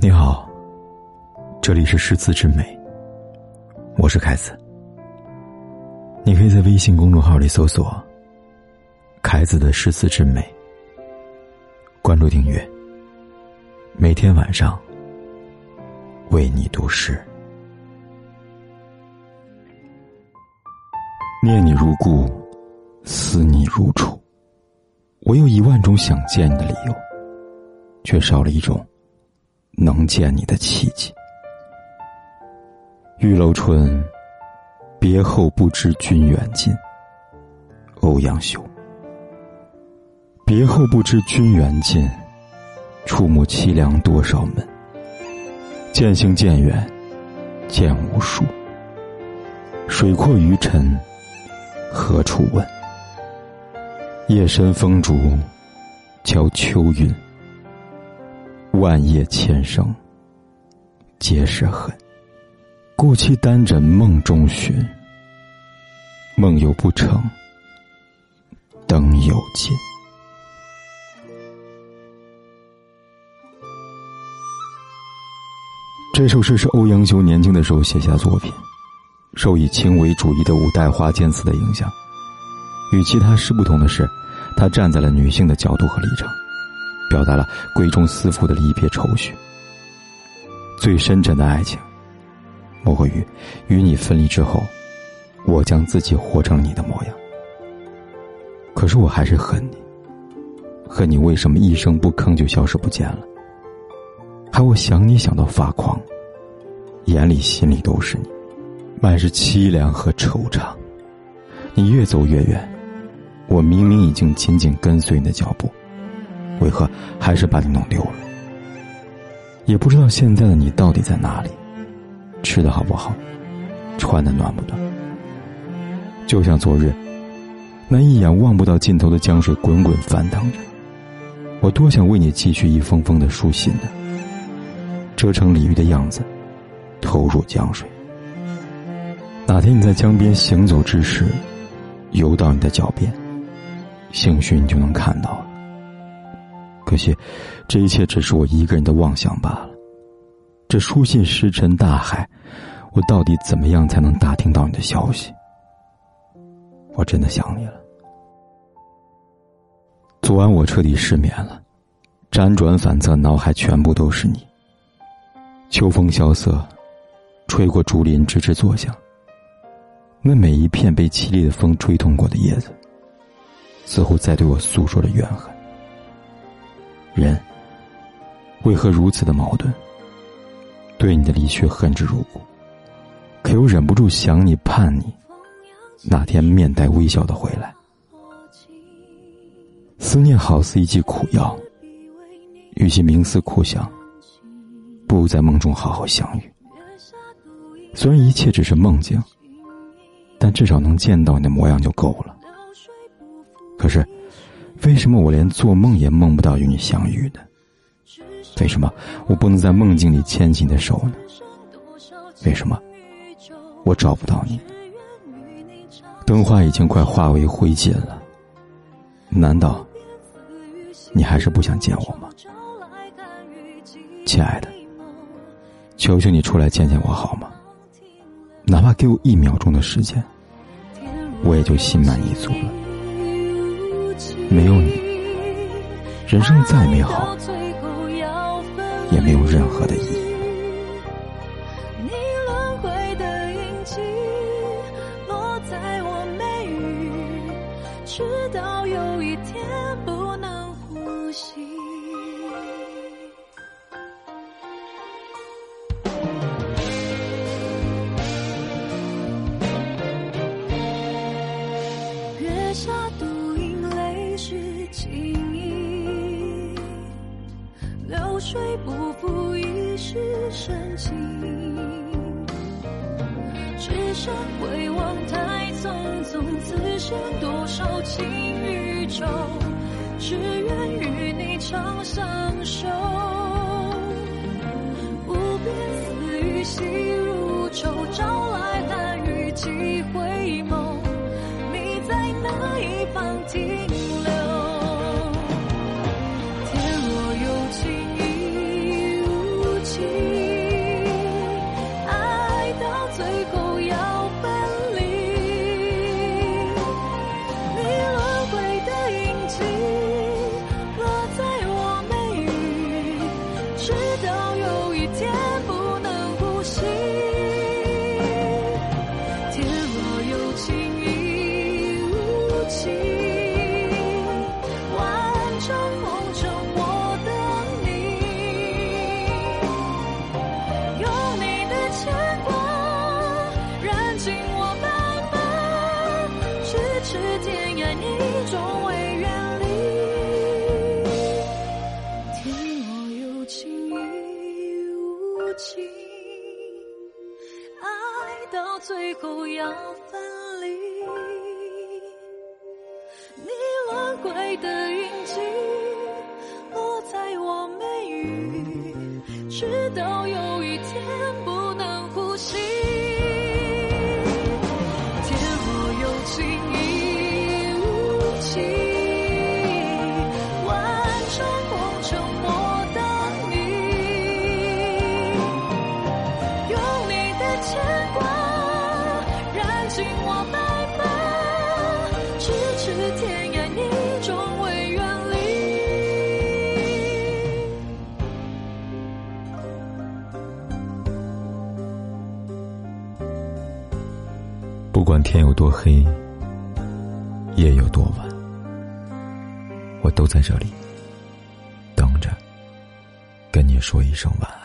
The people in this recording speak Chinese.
你好，这里是诗词之美，我是凯子。你可以在微信公众号里搜索“凯子的诗词之美”，关注订阅，每天晚上为你读诗。念你如故，思你如初，我有一万种想见你的理由，却少了一种。能见你的契机。玉楼春，别后不知君远近。欧阳修。别后不知君远近，触目凄凉多少门。渐行渐远，渐无数。水阔鱼沉，何处问？夜深风竹，敲秋韵。万叶千声，皆是恨。故期单枕梦中寻，梦有不成，灯有尽。这首诗是欧阳修年轻的时候写下作品，受以轻唯主义的五代花间词的影响。与其他诗不同的是，他站在了女性的角度和立场。表达了闺中思妇的离别愁绪。最深沉的爱情，莫过于与你分离之后，我将自己活成你的模样。可是我还是恨你，恨你为什么一声不吭就消失不见了？还我想你想到发狂，眼里心里都是你，满是凄凉和惆怅。你越走越远，我明明已经紧紧跟随你的脚步。为何还是把你弄丢了？也不知道现在的你到底在哪里，吃的好不好，穿的暖不暖？就像昨日，那一眼望不到尽头的江水滚滚翻腾着，我多想为你寄去一封封的书信呢。折成鲤鱼的样子，投入江水。哪天你在江边行走之时，游到你的脚边，兴许你就能看到了。可惜，这一切只是我一个人的妄想罢了。这书信石沉大海，我到底怎么样才能打听到你的消息？我真的想你了。昨晚我彻底失眠了，辗转反侧，脑海全部都是你。秋风萧瑟，吹过竹林，吱吱作响。那每一片被凄厉的风吹动过的叶子，似乎在对我诉说着怨恨。人为何如此的矛盾？对你的离去恨之入骨，可又忍不住想你盼你，哪天面带微笑的回来？思念好似一剂苦药，与其冥思苦想，不如在梦中好好相遇。虽然一切只是梦境，但至少能见到你的模样就够了。可是。为什么我连做梦也梦不到与你相遇呢？为什么我不能在梦境里牵起你的手呢？为什么我找不到你？灯花已经快化为灰烬了，难道你还是不想见我吗？亲爱的，求求你出来见见我好吗？哪怕给我一秒钟的时间，我也就心满意足了。没有你，人生再美好，也没有任何的意义。直到有一天流水不负一世深情。只身回望太匆匆，此生多少情与愁，只愿与你长相守。无边丝雨细如愁，朝情，爱到最后要分离。你轮回的印记落在我眉宇，直到有一天不能呼吸。是天涯你终会远离。不管天有多黑，夜有多晚，我都在这里等着，跟你说一声晚安。